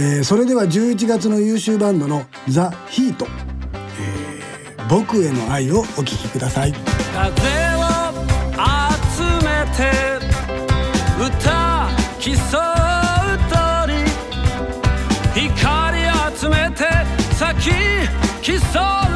えー、それでは11月の優秀バンドの「ザ・ヒート、えー、僕への愛」をお聴きください。風を集めて歌競う鳥。光集めて咲き競う。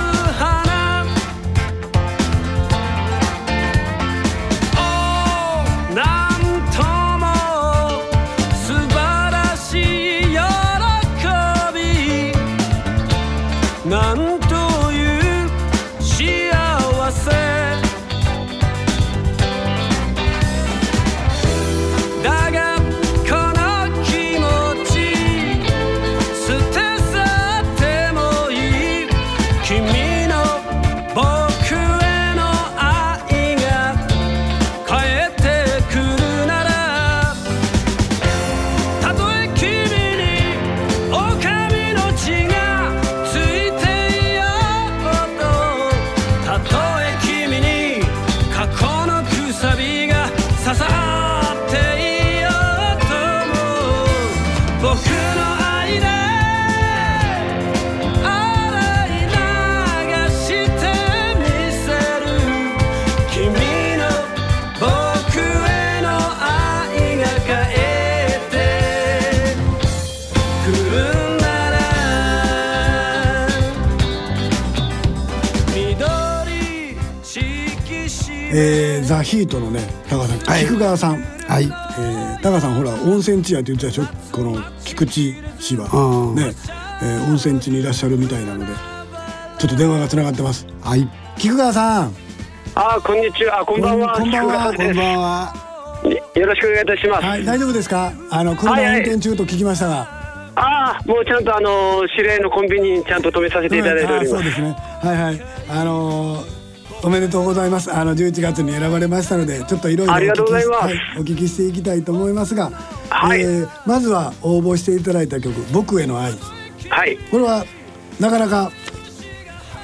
ザ・ヒートのね高さん、はい、菊川さん、はい。えー、高さんほら温泉地やって言ってたでしょ？この菊池市は。ね、えー、温泉地にいらっしゃるみたいなのでちょっと電話がつながってます。はい。菊川さん。あこんにちは。こんばんは。こんばんは。こんばんは。よろしくお願いいたします。はい大丈夫ですか？あの車運転中と聞きましたが、はいはいああもうちゃんとあの指令のコンビニにちゃんと止めさせていただいております、うん、そうですね。はいはい。あのーおめでとうございます。あの11月に選ばれましたので、ちょっといろいろお聞きしていきたいと思いますが、はい、えー、まずは応募していただいた曲「僕への愛」。はい。これはなかなか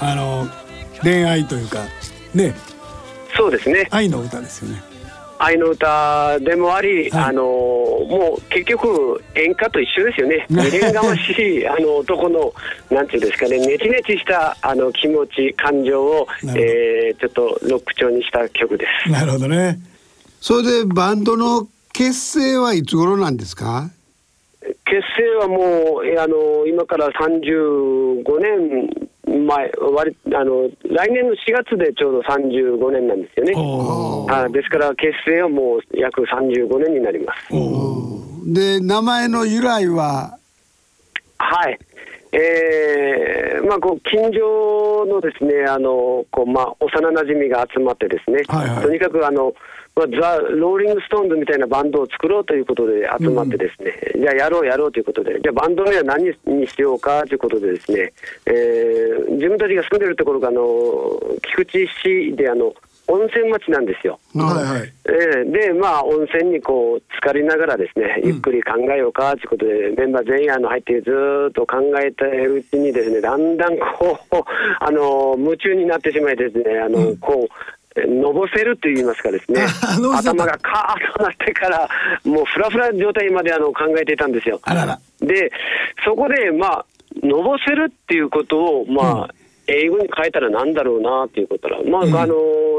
あの恋愛というかね。そうですね。愛の歌ですよね。愛の歌でもあり、はい、あのもう結局演歌と一緒ですよね。未練がましい あの男のなんていうんですかねネチネチしたあの気持ち感情を、えー、ちょっとロック調にした曲です。なるほどね。それでバンドの結成はいつ頃なんですか？結成はもうあの今から35年前割あの来年の4月でちょうど35年なんですよね。あですから結成はもう約35年になります。で名前の由来は？はい。えーまあ、こう近所のですねあのこう、まあ、幼なじみが集まってですね、はいはい、とにかくあのまあ、ザ・ローリング・ストーンズみたいなバンドを作ろうということで集まってですね、うん、じゃあやろうやろうということで、じゃあバンド名は何にしようかということでですね、えー、自分たちが住んでるところがあの菊池市であの温泉町なんですよ。はいはい、えー、で、まあ、温泉にこう、浸かりながらですね、ゆっくり考えようかということで、うん、メンバー全員あの入ってずっと考えているうちにですね、だんだんこう、あの、夢中になってしまいですね、あの、うん、こう、のぼせるといいますかですね、頭がカーッとなってから、もうふらふら状態まであの考えていたんですよ。らら。で、そこで、まあ、のぼせるっていうことを、まあ、うん。英語に変えたらなんだろうなっていうことら、まあ、うん、あの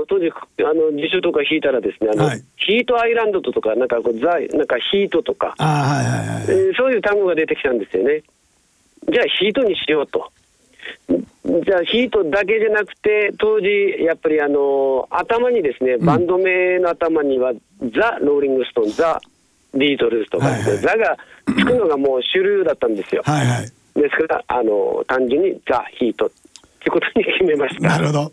当時あの辞書とか引いたらですねあの、はい、ヒートアイランドとかなんかこうザなんかヒートとか、はいはいはいえー、そういう単語が出てきたんですよね。じゃあヒートにしようとじゃあヒートだけじゃなくて当時やっぱりあの頭にですねバンド名の頭には、ザ・ローリング・ストーンザ・ビートルズとか、はいはい、ザがつくのがもう主流だったんですよ。はいはい、ですからあの単純にザ・ヒートってことに決めました。なるほど。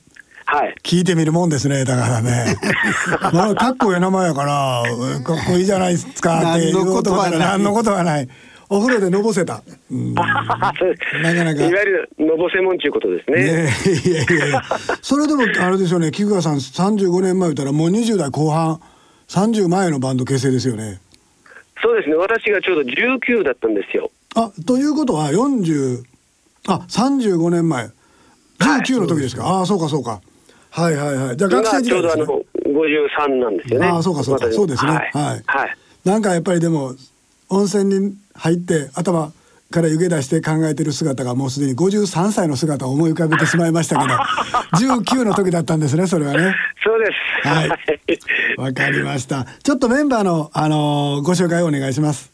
はい。聞いてみるもんですね、だからね。まあ、かっこいい名前やから、かっこいいじゃないですかっていうことは何のことはない。お風呂でのぼせた。うん、なかなか。いわゆるのぼせもんちゅうことですね。ねいやいやいや。それでもあれですよね、菊川さん35年前言ったらもう20代後半、30前のバンド結成ですよね。そうですね、私がちょうど19だったんですよ。あ、ということは40、あ、35年前。19の時ですか？はい、ああ、そうかそうか。はいはいはい。じゃあ学生時代です、ね、ちょうどあの53なんですよね。ああ、そうかそうか。そうですね。はい。はい。なんかやっぱりでも温泉に入って頭から湯気出して考えてる姿がもうすでに53歳の姿を思い浮かべてしまいましたけど 19の時だったんですねそれはね。そうです。はい。わかりました。ちょっとメンバーの、あのー、ご紹介をお願いします。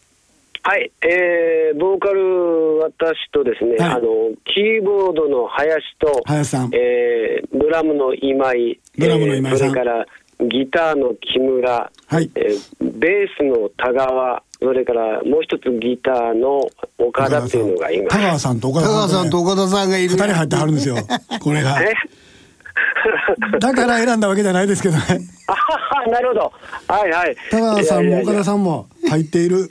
はい、えー、ボーカル私とですね、はい、あのキーボードの林と林さん、えー、ドラムの今井。ドラムの今井それからギターの木村、はい。えー、ベースの田川。それからもう一つギターの岡田っていうのがいます。田川さんと岡田さん、さんと岡田さんがいる。二人入ってはるんですよ。これが。だから選んだわけじゃないですけどね。あなるほど。はいはい。田川さんも岡田さんも入っている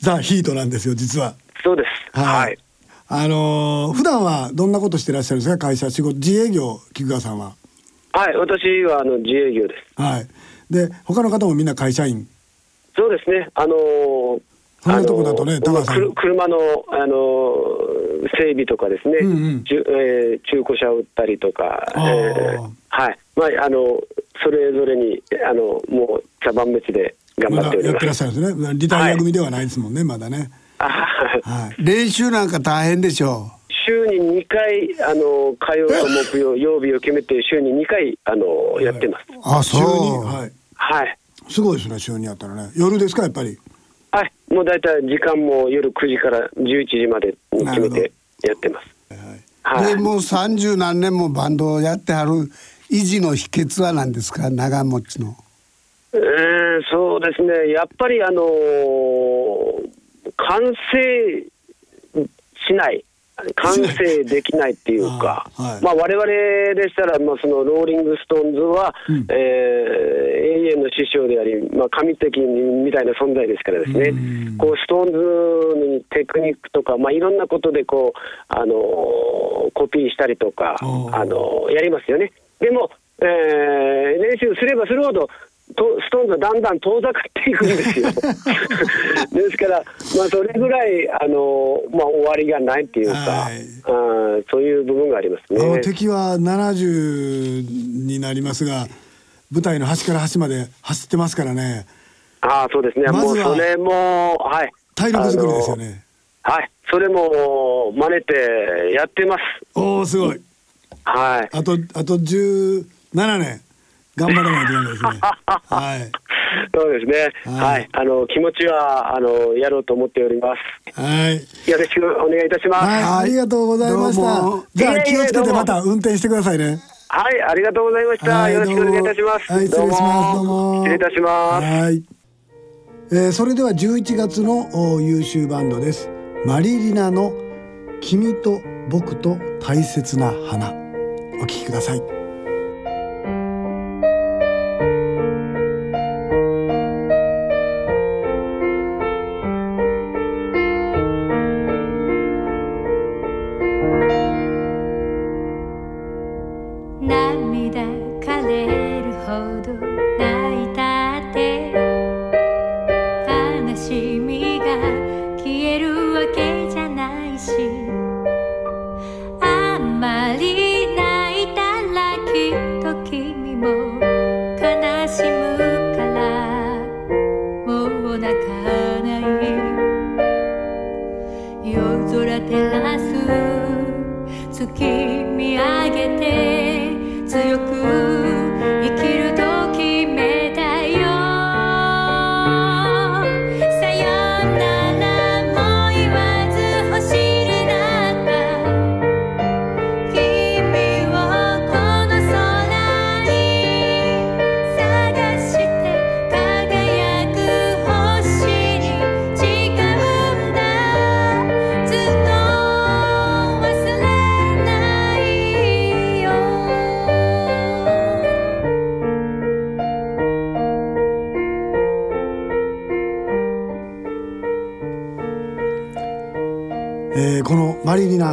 ザ・ヒートなんですよ実は。そうです。はい、あのー、普段はどんなことしてらっしゃるんですか？会社仕事自営業菊川さんははい私はあの自営業ですはいで他の方もみんな会社員？そうですねあのーそとこだとね、高さん。車の、あの整備とかですね、うんうん、えー、中古車を売ったりとか、えー、はい、まあ、あの、それぞれに、あの、もう茶番別で頑張っております。ま、やってらっしゃるんですね。リタイア組ではないですもんね、はい、まだね。はい。練習なんか大変でしょう。週に2回、あの火曜と木曜、曜日を決めて、週に2回、あのやってます。あ、そう。はい。はい。すごいですね、週にやったらね。夜ですか、やっぱり？はい、もう大体時間も夜9時から11時までに決めてやってます。はい、でもう三十何年もバンドをやってはる維持の秘訣は何ですか？長持ちの。えー、そうですねやっぱりあのー、完成しない完成できないっていうか、はい、まあ我々でしたら、まあ、そのローリング・ストーンズは、うん、えー、永遠の師匠であり、まあ、神的みたいな存在ですからですね、うこうストーンズにテクニックとか、まあ、いろんなことでこう、あのコピーしたりとか、あのやりますよね。でも、えー、練習すればするほどとストーンズはだんだん遠ざかっていくんですよ。ですから、まあ、それぐらいあの、まあ、終わりがないっていうか、はい、あそういう部分がありますね。敵は70になりますが舞台の端から端まで走ってますからね。ああそうですね、ま、もうそれも、はい、体力作りですよね。はい、それも真似てやってます。おおすごい。はい。あとあと17年。頑張らないといけないですね。はい。そうですね。はい、あの気持ちはあのやろうと思っております。はい。よろしくお願いいたします。はい、ありがとうございました。じゃあ気をつけてまた運転してくださいね。はい、ありがとうございました。よろしくお願いいたします。はい、失礼します。どうも。失礼いたします。はい。えー、それでは11月の優秀バンドです。マリリナの君と僕と大切な花。お聴きください。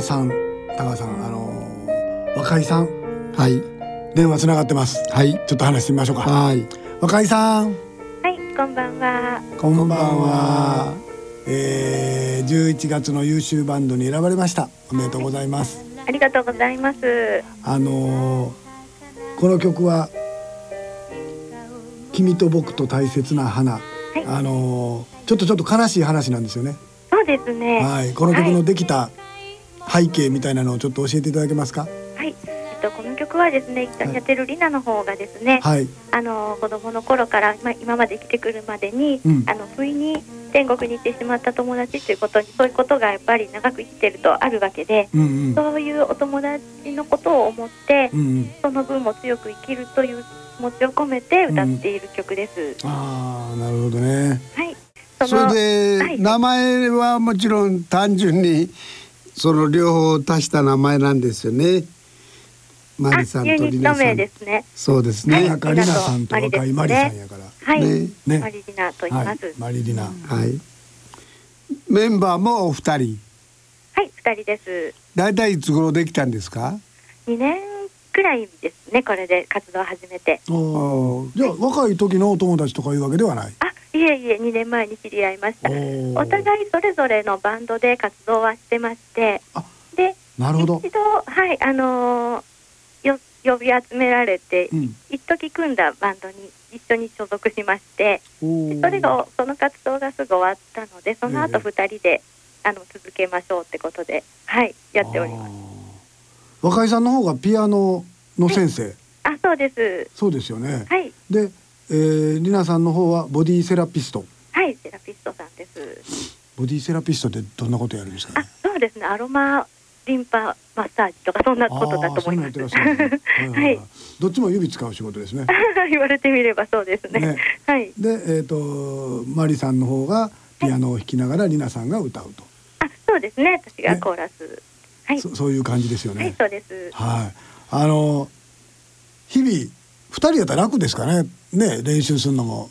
さん高さんあの若井さん。はい。電話つながってます。はい。ちょっと話してみましょうか。はい。若井さん。はいこんばんは。こんばんは。えー、11月の優秀バンドに選ばれました。おめでとうございます。ありがとうございます。あのこの曲は君と僕と大切な花、はい、あのちょっとちょっと悲しい話なんですよね。そですね。はい、この曲のできた背景みたいなのをちょっと教えていただけますか？はい、えっとこの曲はですね、一緒にやってるリナの方がですね、はい、あの子供の頃からまあ今まで生きてくるまでに、うん、あの不意に天国に行ってしまった友達ということにそういうことがやっぱり長く生きてるとあるわけで、うんうん、そういうお友達のことを思って、うんうん、その分も強く生きるという気持ちを込めて歌っている曲です。うん、ああなるほどね。はい。それで、はい、名前はもちろん単純にその両方足した名前なんですよね。マリさんとリナさん。ですね。そうですね。赤リナさんと若いマリさんやから。はい。ね、ね、マリリナと言います。はい、マリリナ。はい。メンバーもお二人。はい、二人です。だいたいいつ頃できたんですか？二年くらいですね。これで活動を始めて。おじゃあ、若い時のお友達とかいうわけではない？あ、いえいえ、二年前に知り合いました。お互いそれぞれのバンドで活動はしてまして。で、なるほど。一度、はい、あのーよ呼び集められて、うん、一時組んだバンドに一緒に所属しましてそれがその活動がすぐ終わったのでその後二人で、えー、あの続けましょうってことではいやっております若井さんの方がピアノの先生、はい、あそうですそうですよねはいで、えー、りなさんの方はボディセラピストはいセラピストさんですボディセラピストってどんなことやるんですか、ね、あそうですねアロマリンパマッサージとかそんなことだと思います。はい。どっちも指使う仕事ですね。言われてみればそうですね。ねはい。で、えっ、ー、とマリさんの方がピアノを弾きながら、はい、リナさんが歌うと。あ、そうですね。私がコーラス。ね、はい。そそういう感じですよね。はい、そうです。はい。あの日々二人やったら楽ですかね。ね、練習するのも。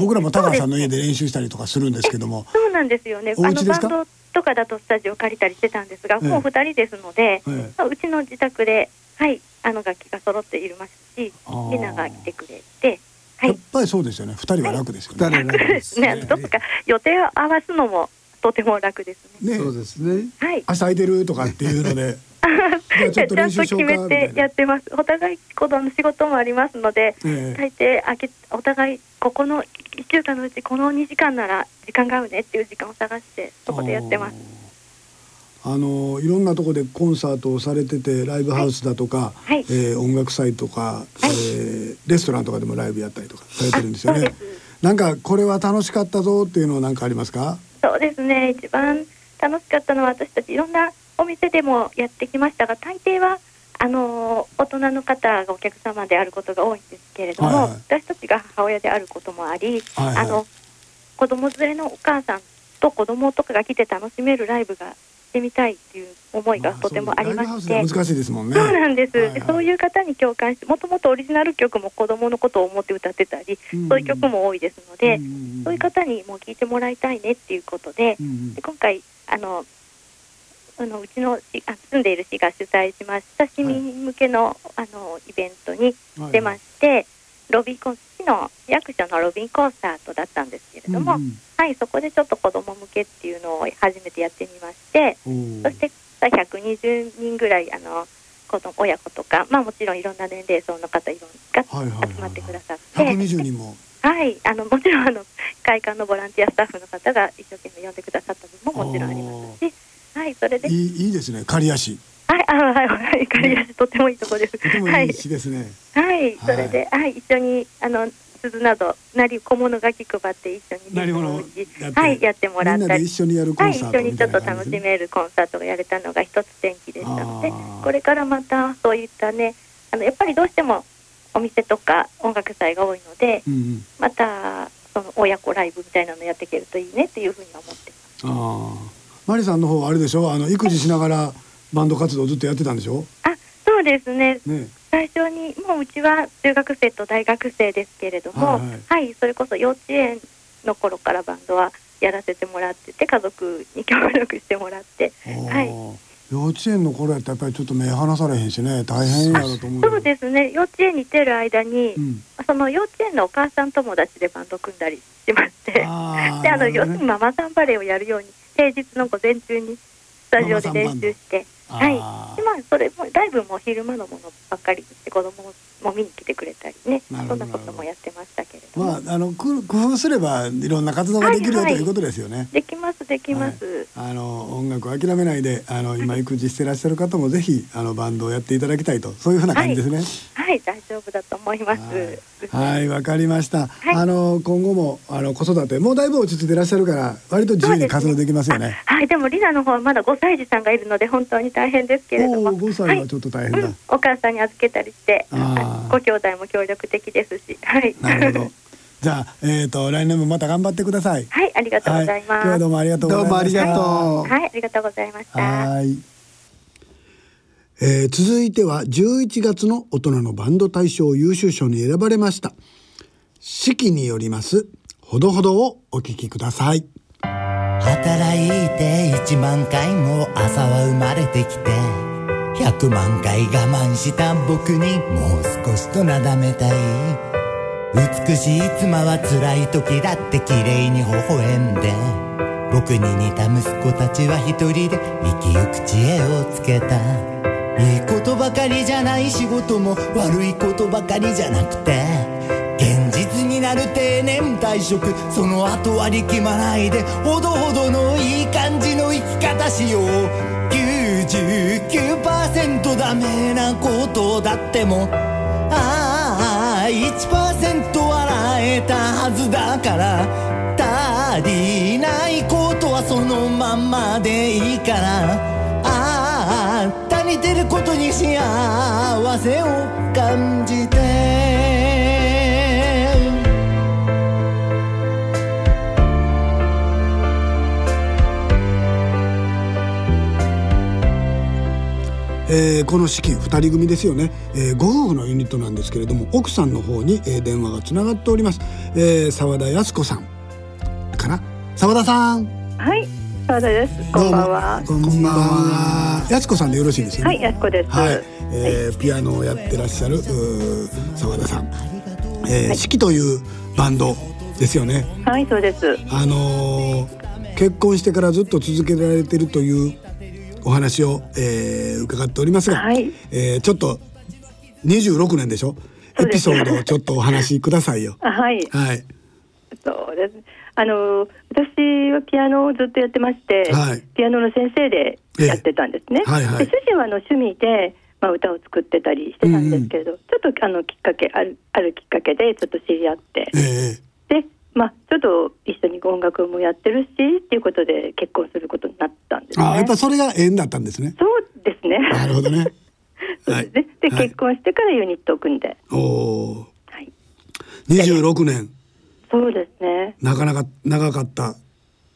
僕らも高さんの家で練習したりとかするんですけども。そうなんですよね。お家ですか？とかだとスタジオ借りたりしてたんですが、もう2人ですので、まあ、うちの自宅で、はい、あの楽器が揃っていますしひなが来てくれて。はい、やっぱりそうですよね。二人は楽ですよね。はい、楽ですね。どっか予定を合わすのもとても楽ですね。ねそうですね。はい。明日空いてるとかっていうので。ちゃんと決めてやってます。お互い子供の仕事もありますので、えー、大抵あけお互いここの一週間のうちこの2時間なら時間が合うねっていう時間を探してそこでやってます。あのいろんなところでコンサートをされててライブハウスだとか、はい、えー、音楽祭とか、はい、えー、レストランとかでもライブやったりとかされてるんですよね。なんかこれは楽しかったぞっていうのは何かありますか？そうですね。一番楽しかったのは私たちいろんなお店でもやってきましたが大抵はあの大人の方がお客様であることが多いんですけれども、はいはい、私たちが母親であることもあり、はいはい、あの子供連れのお母さんと子供とかが来て楽しめるライブがしてみたいっていう思いがとてもありまして、難しいですもんね。そうなんです、はいはい、そういう方に共感してもともとオリジナル曲も子供のことを思って歌ってたり、うんうん、そういう曲も多いですので、うんうん、そういう方にもう聴いてもらいたいねっていうことでうんうん、で今回あのあのうちのあ住んでいる市が主催しました市民向けのはい、あのイベントに出まして、ロビーコン市の役所のロビーコンサートだったんですけれども、うんうん、はいそこでちょっと子ども向けっていうのを初めてやってみましてそして120人ぐらいあの子供親子とか、まあ、もちろんいろんな年齢層の方いろんな集まってくださって、はいはいはい、120人も。はいあのもちろんあの会館のボランティアスタッフの方が一生懸命呼んでくださった分ももちろんありますし、はい、それでいいいいですね。刈谷市はい、あはい、はい、刈谷市、とてもいいところです。とてもいい市ですね。はい、それで、はい、一緒に、あの、鈴など、なり、小物楽器配って一緒に。なり物。はい、やってもらったり。一緒にやるはい、一緒にちょっと楽しめるコンサートがやれたのが一つ転機でしたので。これからまた、そういったね、あの、やっぱりどうしても。お店とか音楽祭が多いので、うんうん、またその親子ライブみたいなのやっていけるといいねっていうふうに思ってます。あマリさんの方はあれでしょ？あの育児しながらバンド活動ずっとやってたんでしょ？あそうですね。ね。最初にもううちは中学生と大学生ですけれども、はい、はい。はい、それこそ幼稚園の頃からバンドはやらせてもらってて家族に協力してもらって、はい、幼稚園の頃やったらやっぱりちょっと目離されへんしね。大変やろと思うそうですね。幼稚園に行ってる間に、うん、その幼稚園のお母さん友達でバンド組んだりしまして。であの、ね、要するにママさんバレーをやるように平日の午前中にスタジオで練習してはい。今それもだいぶもう昼間のものばっかりで子供も見に来てくれたりね。そんなこともやってましたけれどまああの工夫すればいろんな活動ができるよ、はいはい、ということですよね。できますできます、はい、あの音楽を諦めないであの今育児してらっしゃる方もぜひあのバンドをやっていただきたいとそういうふうな感じですね。はい、大丈夫だと思います。はい。わ、かりました、あの今後もあの子育てもうだいぶ落ち着いていらっしゃるから割と自由に活動できますよね、ね、はいでもリナの方はまだ5歳児さんがいるので本当に大変ですけれども。5歳はちょっと大変だ、はい。うん、お母さんに預けたりしてご兄弟も協力的ですしはいなるほど じゃあ、えっ、ー、と、来年もまた頑張ってください。はい、ありがとうございます。はい、今日はどうもありがとうございました。どうもありがとう。はい、ありがとうございました。はい。えー、続いては11月の大人のバンド大賞優秀賞に選ばれました四季によりますほどほどをお聞きください働いて1万回も朝は生まれてきて100万回我慢した僕にもう少しとなだめたい。美しい妻は辛い時だって綺麗に微笑んで僕に似た息子たちは一人で生きゆく知恵をつけた。いいことばかりじゃない仕事も悪いことばかりじゃなくて現実になる定年退職その後は力まないでほどほどのいい感じの生き方しよう。99%ダメなことだっても。ああ1%笑えたはずだから。足りないことはそのままでいいから。似てることに幸せを感じて。えー、この式2人組ですよね、えー、ご夫婦のユニットなんですけれども奥さんの方に、えー、電話がつながっております澤、えー、田靖子さんかな？澤田さんはい澤田です。こんばんは。こんばんは。やつこさんでよろしいですよね？はい、やつこです。はい、えー、ピアノをやってらっしゃる澤田さん。えー、四季というバンドですよね。はい、そうです。あのー、結婚してからずっと続けられてるというお話を、えー、伺っておりますが、はい、えー、ちょっと26年でしょ？エピソードをちょっとお話しくださいよ。はい。はい。そうです。あの私はピアノをずっとやってまして、はい、ピアノの先生でやってたんですね。えはいはい、で主人はあの趣味で、まあ、歌を作ってたりしてたんですけれど、うんちょっとあのきっかけあるあるきっかけでちょっと知り合って、えでまあちょっと一緒に音楽もやってるしっていうことで結婚することになったんです、ね、あやっぱそれが縁だったんですね。そうですね。なるほどね。はい、でで、結婚してからユニットを組んで。おお。はい。二十六年。そうですね。なかなか長かった。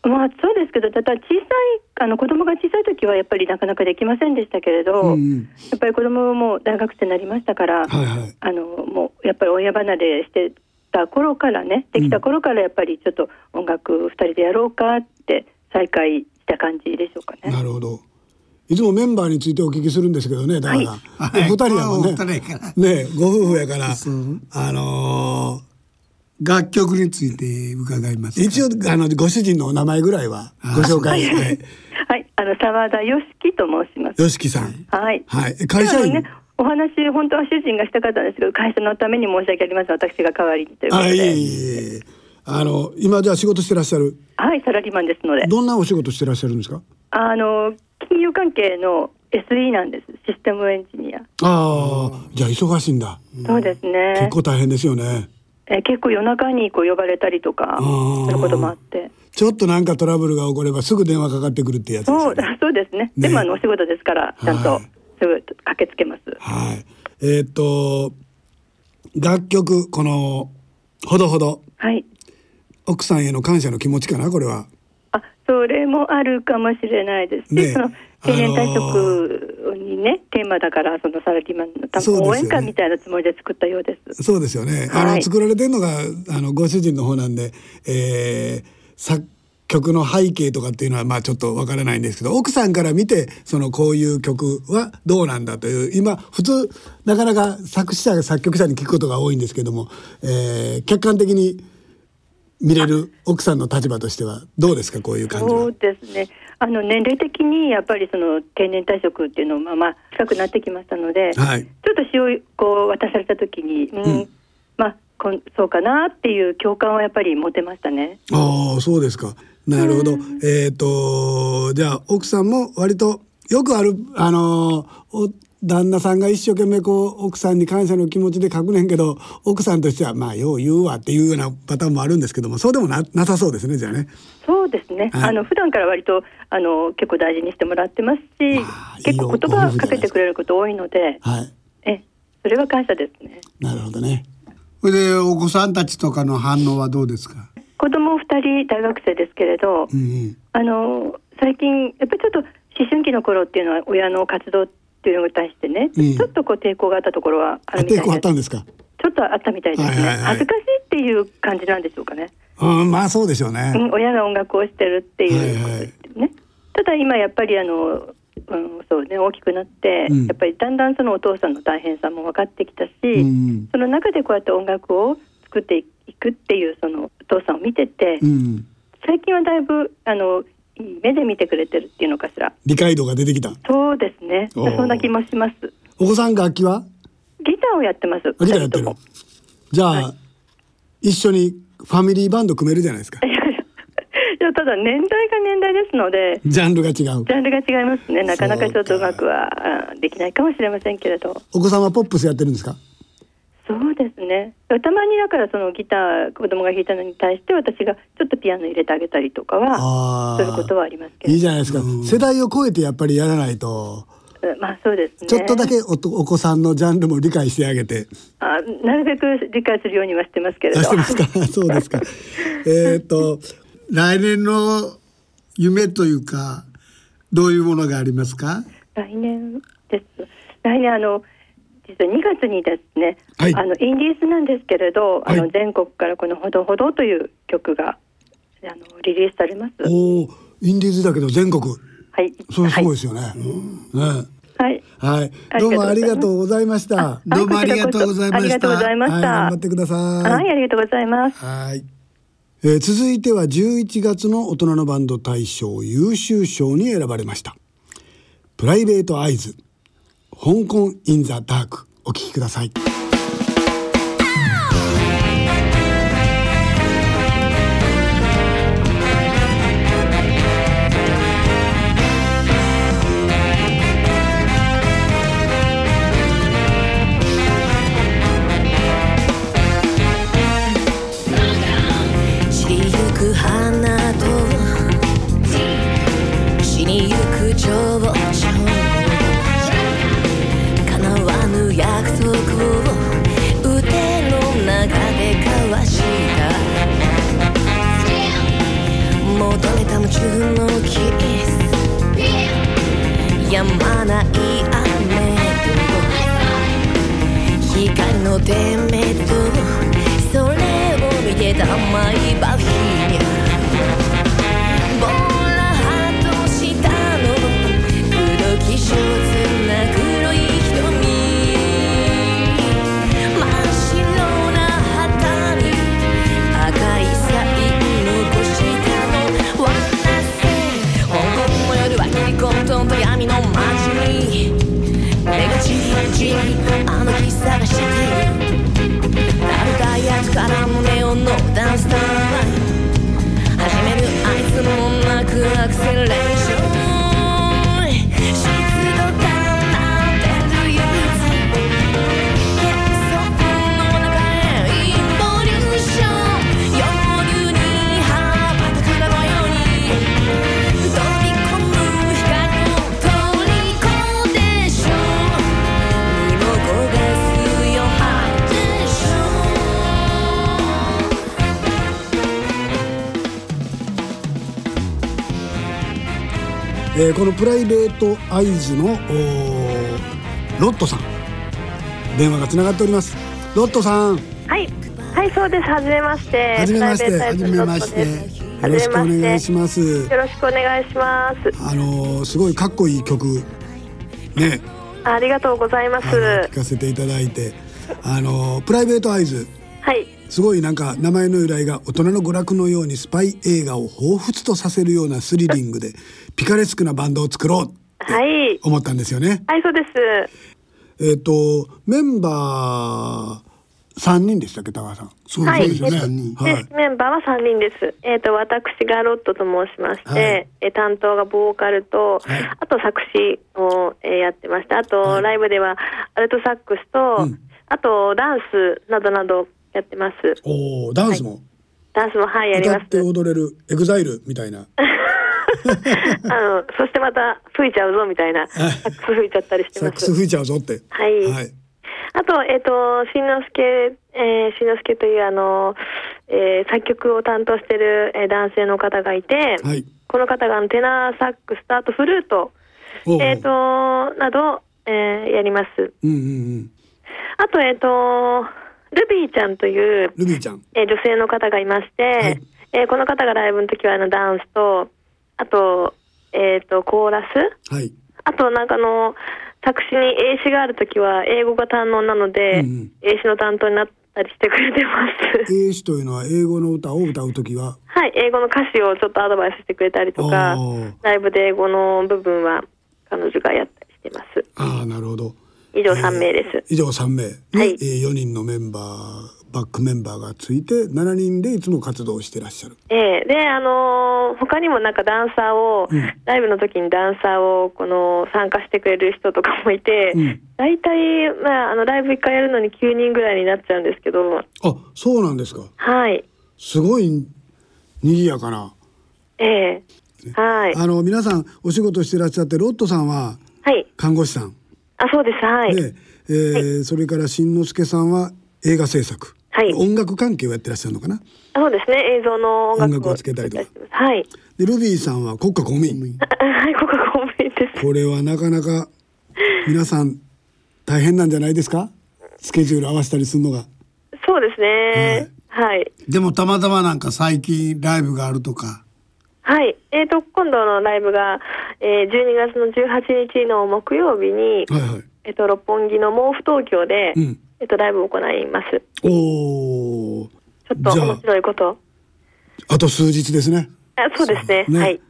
まあそうですけど、ただ小さいあの子供が小さい時はやっぱりなかなかできませんでしたけれど、うん、やっぱり子供も大学生になりましたから、はいはい、あのもうやっぱり親離れしてた頃からね、できた頃からやっぱりちょっと音楽二人でやろうかって再開した感じでしょうかね。なるほど。いつもメンバーについてお聞きするんですけどね、だから、はい、お二人やもんね。ね、ご夫婦やから、あのー楽曲について伺います一応あのご主人のお名前ぐらいはご紹介して。はい、あの澤田よしきと申します。よしきさん。はい。はい。会社員？ね、お話本当は主人がしたかったんですけど会社のために申し訳ありません私が代わりにということで。あいえいえあの今じゃあ仕事してらっしゃる。はいサラリーマンですので。どんなお仕事してらっしゃるんですか？あの金融関係の SE なんですシステムエンジニア。ああじゃあ忙しいんだ。そうですね。結構大変ですよね。え結構夜中にこう呼ばれたりとかすることもあってちょっとなんかトラブルが起こればすぐ電話かかってくるってやつです、ね、そうそうですねねでもあのお仕事ですからちゃんとすぐ駆けつけます。はい。えー、っと楽曲このほどほど。はい。奥さんへの感謝の気持ちかなこれは。あそれもあるかもしれないです。ねその定年退職にね、テーマだからそのサラリーマンの多分応援歌みたいなつもりで作ったようです。そうですよね。はい、あの作られてるのがあのご主人の方なんで、えー、作曲の背景とかっていうのはまあちょっとわからないんですけど奥さんから見てそのこういう曲はどうなんだという今普通なかなか作詞者作曲者に聞くことが多いんですけども、えー、客観的に見れる奥さんの立場としてはどうですかこういう感じそうですねあの年齢的にやっぱりその定年退職っていうのまあまあ近くなってきましたので、はい、ちょっと詩をこう渡された時に、うん、うん、まあこんそうかなっていう共感はやっぱり持てましたね。ああそうですか。なるほど。うん、えっ、ー、とじゃあ奥さんも割とよくあるあのー、旦那さんが一生懸命こう奥さんに感謝の気持ちで書くねんけど奥さんとしてはまあよう言うわっていうようなパターンもあるんですけどもそうでもななさそうですねじゃあね。そうですね、はい、あの普段から割とあの結構大事にしてもらってますし、結構言葉をかけてくれること多いので、はい、えそれは感謝ですね。なるほどね。それでお子さんたちとかの反応はどうですか？子供二人大学生ですけれど、うん、あの最近やっぱりちょっと思春期の頃っていうのは親の活動っていうのに対してね、うん、ちょっとこう抵抗があったところはあるみたいです。抵抗あったんですか？ちょっとあったみたいですね、はいはいはい、恥ずかしいっていう感じなんでしょうかね。うん、まあそうでしょうね。うん、親が音楽をしてるっていう。ことですね。はいはい、ただ今やっぱりあのうん、そうね大きくなって、うん、やっぱりだんだんそのお父さんの大変さも分かってきたし、うん、その中でこうやって音楽を作っていくっていうそのお父さんを見てて、うん、最近はだいぶあの目で見てくれてるっていうのかしら。理解度が出てきた。そうですね。そんな気もします。お子さん楽器は？ギターをやってます。ギターやってる。じゃあ、はい、一緒にファミリーバンド組めるじゃないですか。いやただ年代が年代ですのでジャンルが違う。ジャンルが違いますね。なかなかちょっとうまくはできないかもしれませんけれど。お子さんはポップスやってるんですか？そうですねたまにだからそのギター子供が弾いたのに対して私がちょっとピアノ入れてあげたりとかはすることはありますけどいいじゃないですか、世代を超えてやっぱりやらないとまあそうですね。ちょっとだけおお子さんのジャンルも理解してあげて。あ、なるべく理解するようにはしてますけれど。してますか？そうですか。えっと来年の夢というかどういうものがありますか？来年です。来年あの実は2月にですね、はい、あのインディーズなんですけれど、はい、あの全国からこのほどほどという曲があのリリースされます。おお、インディーズだけど全国。はい。それすごいですよね。はい、ね。はい。はい。どうもありがとうございました。どうもありがとうございました。ありがとうございました。頑張ってください。はい、ありがとうございます。はい。えー、続いては11月の大人のバンド大賞優秀賞に選ばれました。プライベートアイズ。香港インザダークお聞きください。えー、このプライベートアイズのロットさん。電話がつながっております。ロットさん。はい。はいそうです。初めまして。初めまして。初めまして。よろしくお願いします。よろしくお願いします。あのー、すごいかっこいい曲。ね。ありがとうございます。聞かせていただいて。あのー、プライベートアイズはいすごいなんか名前の由来が大人の娯楽のようにスパイ映画を彷彿とさせるようなスリリングでピカレスクなバンドを作ろうって思ったんですよね。はい、そうです。えっ、ー、とメンバー三人でしたっけ、高橋さん。そうですね。はい、メンバーは三人です。えっ、ー、と、私がロットと申しまして、はい、担当がボーカルと、はい、あと作詞を、えー、やってました。あと、はい、ライブではアルトサックスと、うん、あとダンスなどなどやってます。おお、ダンスも、ダンスもはいやります。歌って踊れる？エグザイル？みたいな。あのそしてまた吹いちゃうぞみたいな サックス吹いちゃったりしてます。サックス吹いちゃうぞって。はい。はいあと、えっ、ー、と、しんのすけ、えー、しんのすけというあの、えー、作曲を担当している、えー、男性の方がいて、はい、この方がテナーサックスとあとフルート、えっ、ー、と、など、えー、やります。うんうんうん、あと、えっ、ー、と、ルビーちゃんという、ルビーちゃん。えー、女性の方がいまして、はい、えー、この方がライブの時はあのダンスと、あと、えっ、ー、と、コーラス、はい、あと、なんかの、作詞に英詞があるときは英語が堪能なので、うんうん、英詞の担当になったりしてくれてます。英詞というのは英語の歌を歌うときは？はい、英語の歌詞をちょっとアドバイスしてくれたりとか、ライブで英語の部分は彼女がやったりしてます。ああ、なるほど。以上3名です。以上3名。はい。えー、4人のメンバーバックメンバーがついて7人でいつも活動してらっしゃる。ええー、であのー、他にもなんかダンサーを、うん、ライブの時にダンサーをこの参加してくれる人とかもいて、うん、大体、まあ、あのライブ1回やるのに9人ぐらいになっちゃうんですけど。あそうなんですか。はい。すごいにぎやかな。ええー、はい。あの皆さんお仕事してらっしゃってロットさんは看護師さん、あそうです。はい。で、えー、はい、それからしんのすけさんは映画制作。はい、音楽関係をやってらっしゃるのかな？そうですね。映像の音楽をつけたりとか。はい。でルビーさんは国家公務員。はい国家公務員です。これはなかなか皆さん大変なんじゃないですか？スケジュール合わせたりするのが。そうですね。はい、はい、でもたまたまなんか最近ライブがあるとかはいえーと、今度のライブが、えー、12月の18日の木曜日に、はいはいえーと、六本木の毛布東京で、うんえっと、ライブを行います。おお。ちょっと面白いこと。あと数日ですね。あ、そうですね。ねはい。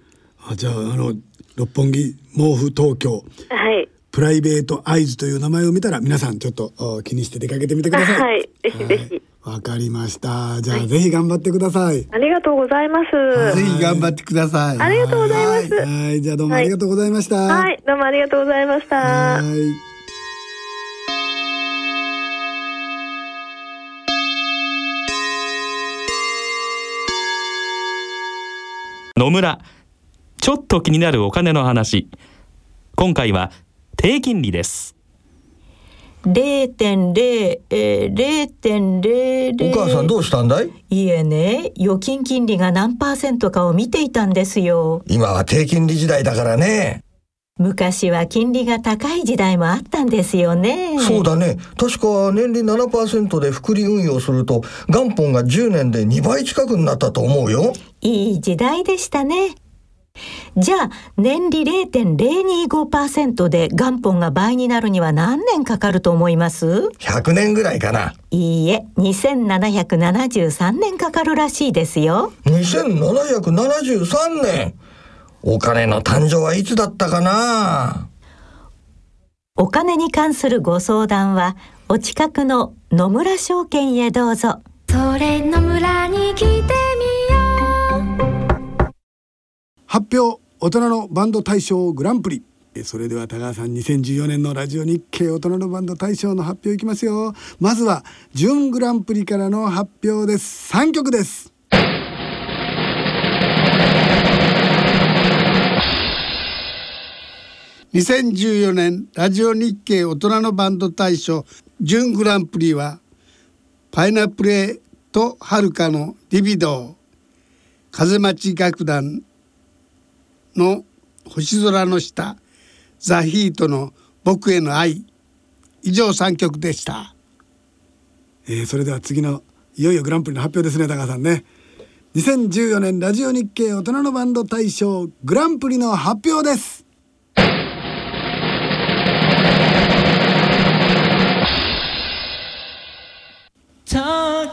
あ、じゃあ、あの、六本木毛布東京。はい。プライベートアイズという名前を見たら、皆さんちょっと気にして出かけてみてください。はい、ぜひぜひ。わかりました。じゃあ、はい、ぜひ頑張ってください。ありがとうございます。ぜひ頑張ってください。ありがとうございます。はい、じゃあどうもありがとうございました。はい、どうもありがとうございました。はい。野村ちょっと気になるお金の話今回は低金利です0.0、えー、0.00お母さんどうしたんだい？いえね預金金利が何パーセントかを見ていたんですよ今は低金利時代だからね昔は金利が高い時代もあったんですよね。そうだね。確か年利7%で複利運用すると元本が10年で2倍近くになったと思うよ。いい時代でしたね。じゃあ年利0.025%で元本が倍になるには何年かかると思います？100年ぐらいかな。いいえ、2773年かかるらしいですよ。2773年お金の誕生はいつだったかな？お金に関するご相談はお近くの野村証券へどうぞそれ野村に来てみよう発表大人のバンド大賞グランプリ。それでは高橋さん2014年のラジオ日経大人のバンド大賞の発表いきますよ。まずは準グランプリからの発表です。3曲です。2014年ラジオ日経大人のバンド大賞準グランプリはパイナップルとはるかのリビドー。風待ち楽団の星空の下ザ・ヒートの僕への愛。以上3曲でした、えー、それでは次のいよいよグランプリの発表ですね高さんね。2014年ラジオ日経大人のバンド大賞グランプリの発表です。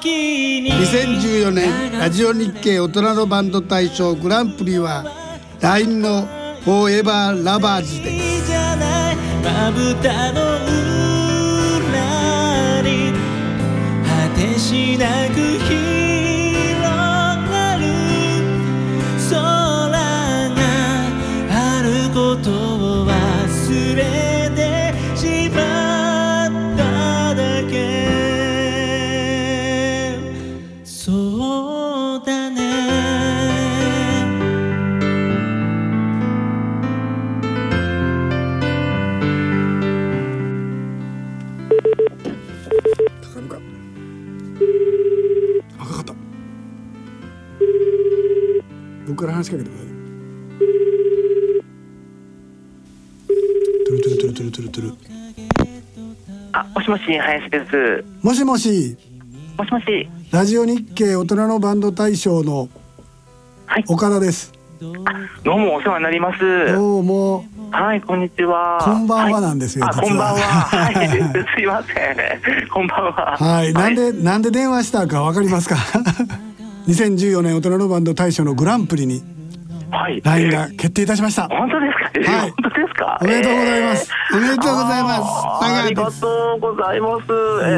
2014年ラジオ日経大人のバンド大賞グランプリは LINE の「フォーエバーラバーズ」で。まぶたの裏に果てしなく広しもし林です。もしもし。もしもし。ラジオ日経大人のバンド大賞の岡田です、はい、どうもお世話になります。どうも。はいこんにちは。こんばんはなんですよ、は。い、こんばんは。はい。すいません。こんばんは。はい、なんでなんで電話したかわかりますか？2014年大人のバンド大賞のグランプリにはい、ラインが決定いたしました。本当ですか？はい、本当ですか？おめでとうございます。おめでとうございます。ありがとうございます。え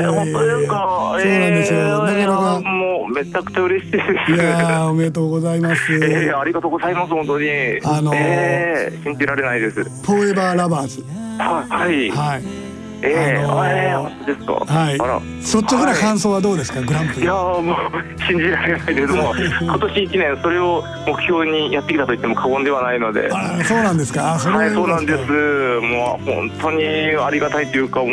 ー、本当ですか？そうなんですよ。なかなかもうめちゃくちゃ嬉しいです。いやおめでとうございます。えー、ありがとうございます本当に。あのー、えー、信じられないです。 Forever Lovers。はい。はい。ええー、あのー、えー、本当ですか？はい。あら、率直な感想はどうですか、はい、グランプリ。いやもう信じられないですもう今年一年それを目標にやってきたと言っても過言ではないので。あそうなんですか？はい、そうなんです。もう本当にありがたいというかもう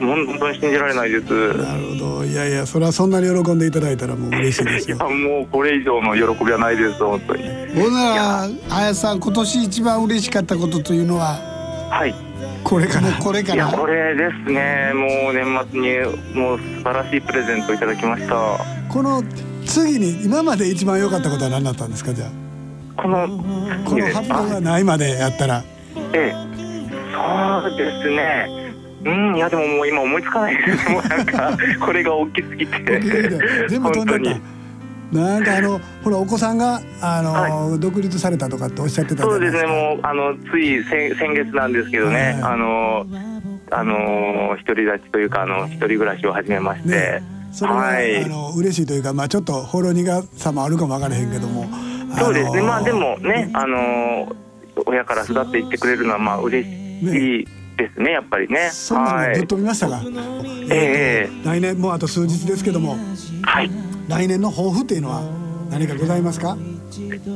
本当に信じられないです。なるほど。いやいやそれはそんなに喜んでいただいたらもう嬉しいですよ。いやもうこれ以上の喜びはないです本当に。ほな林さん今年一番嬉しかったことというのは？はい。これから。これから。これですね。もう年末にもう素晴らしいプレゼントいただきました。この次に今まで一番良かったことは何だったんですかじゃあ？このこの発表がないまでやったら。ええ。そうですね。うんいやでももう今思いつかないです。もうなんかこれが大きすぎて。全部飛んでたなんかあのほらお子さんがあの、はい、独立されたとかっておっしゃってたそうですねもうあのつい先先月なんですけどね、はい、あのあの独り立ちというかあの一人暮らしを始めまして、ね、それは、はい、あの嬉しいというかまあちょっとほろ苦さもあるかもわからへんけどもそうですね。まあでもねあの親から育っていってくれるのはまあ嬉しい、ねですねやっぱりね。そんなのずっと見ましたが、はい、えー、来年もうあと数日ですけども、はい、来年の抱負っていうのは何かございますか？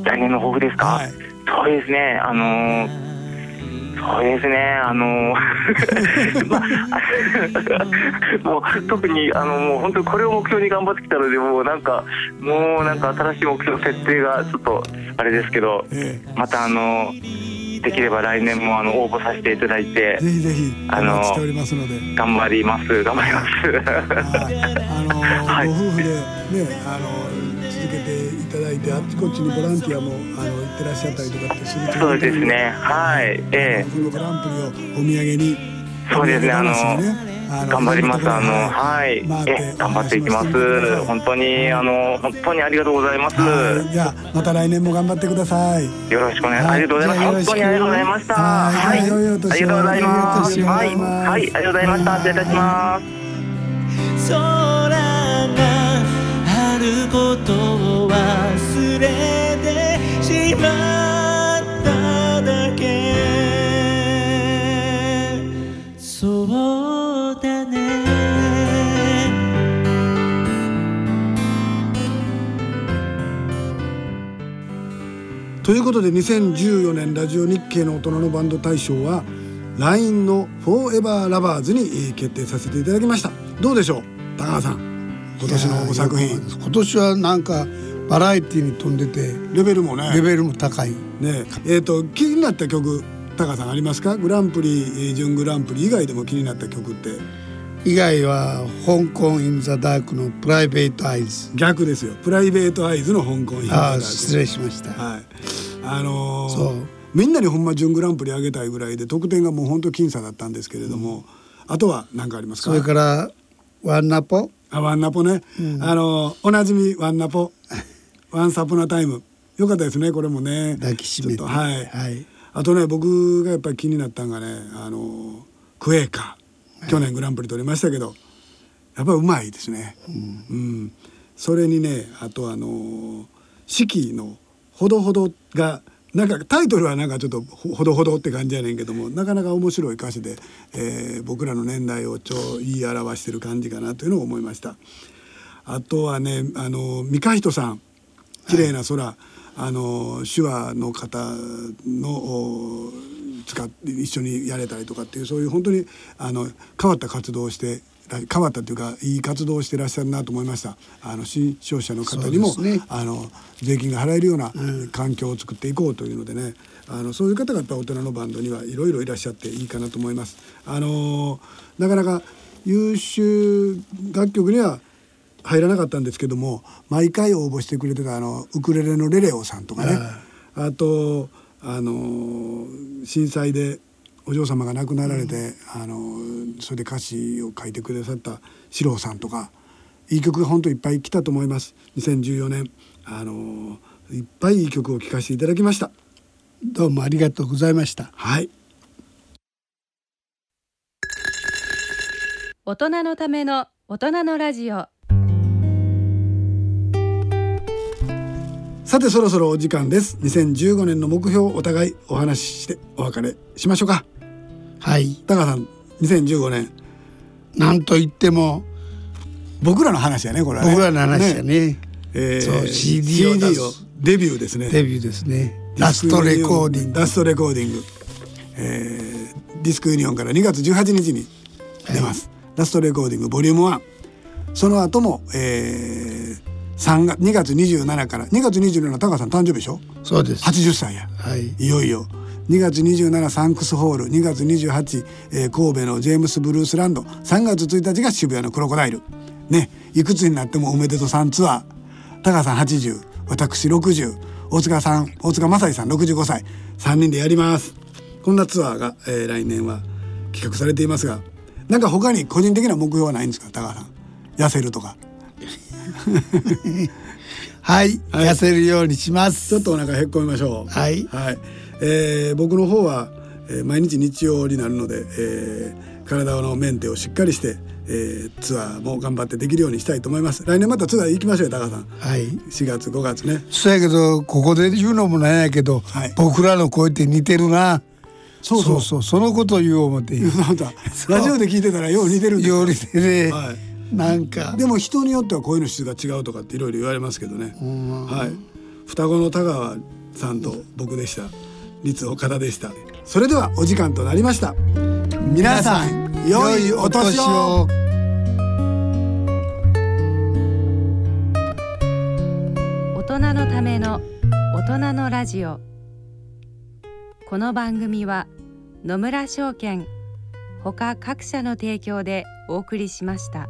来年の抱負ですか、はい、そうですね。あのーそうですね、あの まあ、もう特にあのもう本当にこれを目標に頑張ってきたのでもうなんかもうなんか新しい目標設定がちょっとあれですけど、ええ、またあのできれば来年もあの応募させていただいてぜひぜひあの頑張ります。頑張ります。あの、はい、ご夫婦でねあの続けていただいてあっちこっちにボランティアもあの行ってらっしゃったりとかってするそうですねはいええこのグランプリをお土産にそうですねあの頑張ります。あの、はい、え、頑張っていきます。本当に、あの、本当にありがとうございます。じゃまた来年も頑張ってください。よろしくお願いします。ありがとうございます。本当にありがとうございました。はい、ありがとうございます。はい、はい、ありがとうございました。失礼いたします。ことで2014年ラジオ日経の大人のバンド大賞は LINE の「 Forever Lovers に決定させていただきました。どうでしょう高川さん今年の作品。今年はなんかバラエティーに飛んでてレベルもね。レベルも高い。ねえ。っ、ー、と気になった曲高川さんありますか？グランプリ準グランプリ以外でも気になった曲って。以外は香港 in the Dark の Private Eyes 逆ですよ。 Private Eyes の香港 in the Dark 失礼しました。はいあのー、みんなにほんま準グランプリあげたいぐらいで得点がもう本当僅差だったんですけれども、うん、あとは何かありますか？それからワンナポ？あワンナポね、うん、あのおなじみワンナポ。ワンサポナタイム。よかったですねこれもね。抱きしめて。はい、はい、あとね僕がやっぱり気になったんがねあのクエーカー去年グランプリ取りましたけど、はい、やっぱりうまいですね、うん、うん、それにねあとあの四季のほどほどがなんかタイトルはなんかちょっとほどほどって感じやねんけどもなかなか面白い歌詞で、えー、僕らの年代をちょ言い表してる感じかなというのを思いました。あとはねあの三河人さん綺麗な空、はい、あの手話の方の使って一緒にやれたりとかっていうそういう本当にあの変わった活動をして変わったというかいい活動をしてらっしゃるなと思いました。あの新商社の方にも、ね、あの税金が払えるような環境を作っていこうというのでね、うん、あのそういう方がやっぱ大人のバンドにはいろいろいらっしゃっていいかなと思います。あのなかなか優秀楽曲には入らなかったんですけども毎回応募してくれてたあのウクレレのレレオさんとかね。あとあの震災でお嬢様が亡くなられて、うん、あのそれで歌詞を書いてくださった四郎さんとかいい曲が本当いっぱい来たと思います。2014年あのいっぱいいい曲を聴かせていただきました。どうもありがとうございました。はい。大人のための大人のラジオ。さてそろそろお時間です。2015年の目標をお互いお話ししてお別れしましょうかはい。高さん2015年。なんと言っても僕らの話やねこれはね。僕らの話やね。ね、えー、そう CD を CD をデビューですね。デビューですね。 Last Recording。Last Recording、えー、ディスクユニオンから2月18日に出ます、はい、 Last Recording ボリューム1その後も、えー、3月2月27から2月27高さん誕生日でしょ？そうです。80歳や、はい、いよいよ2月27サンクスホール2月28、えー、神戸のジェームス・ブルースランド3月1日が渋谷のクロコダイル。ねいくつになってもおめでとうさんツアー。高さん80私60大塚さん大塚正樹さん65歳。3人でやります。こんなツアーが、えー、来年は企画されていますがなんか他に個人的な目標はないんですか？高さん。痩せるとか。はい、はい、痩せるようにします。ちょっとお腹へっこみましょう。はい、はい。えー、僕の方は、えー、毎日日曜になるので、えー、体のメンテをしっかりして、えー、ツアーも頑張ってできるようにしたいと思います。来年またツアー行きましょうよ高さん。はい。4月5月ね。そうやけどここで言うのもなんやけど、はい、僕らの声って似てるな。そうそう。そうそのこと言う思って。ラジオで聞いてたらよう似てるんですよう似てね、はいなんか。でも人によっては声の質が違うとかっていろいろ言われますけどね。はい。双子の田川さんと僕でした。立岡でした。それではお時間となりました。皆さん良いお年を。大人のための大人のラジオ。この番組は野村証券ほか各社の提供でお送りしました。